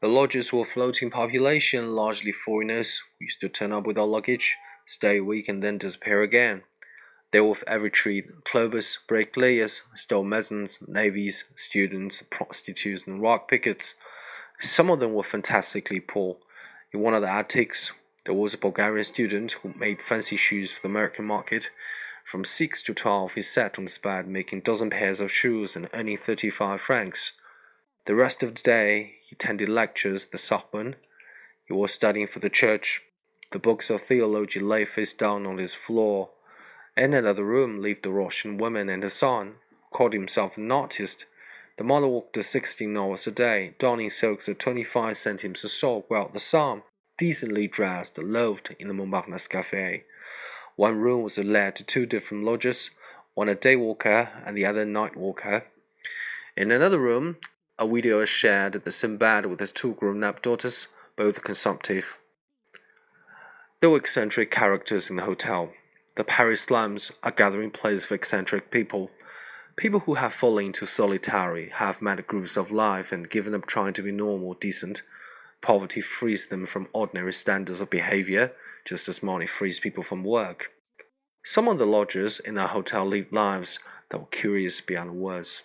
The lodgers were a floating population, largely foreigners, who used to turn up with our luggage, stay a week, and then disappear again. They were of every trade clubbers, bricklayers, stonemasons, navvies, students, prostitutes, and rock pickets. Some of them were fantastically poor. In one of the attics, there was a Bulgarian student who made fancy shoes for the American market. From six to twelve, he sat on his bed making dozen pairs of shoes and earning thirty-five francs. The rest of the day, he attended lectures at the Sorbonne. He was studying for the church. The books of theology lay face down on his floor. In another room lived a Russian woman and her son, who called himself an artist. The mother worked sixteen hours a day, donning silks at twenty-five centimes a sock, while the son, decently dressed, loafed in the Montparnasse cafe. One room was let to two different lodgers, one a day walker and the other a night walker. In another room, a widower shared at the bed with his two grown-up daughters, both consumptive. There were eccentric characters in the hotel. The Paris slums are gathering place for eccentric people. People who have fallen into solitary, have met grooves of life and given up trying to be normal, or decent. Poverty frees them from ordinary standards of behavior, just as money frees people from work. Some of the lodgers in our hotel lived lives that were curious beyond words.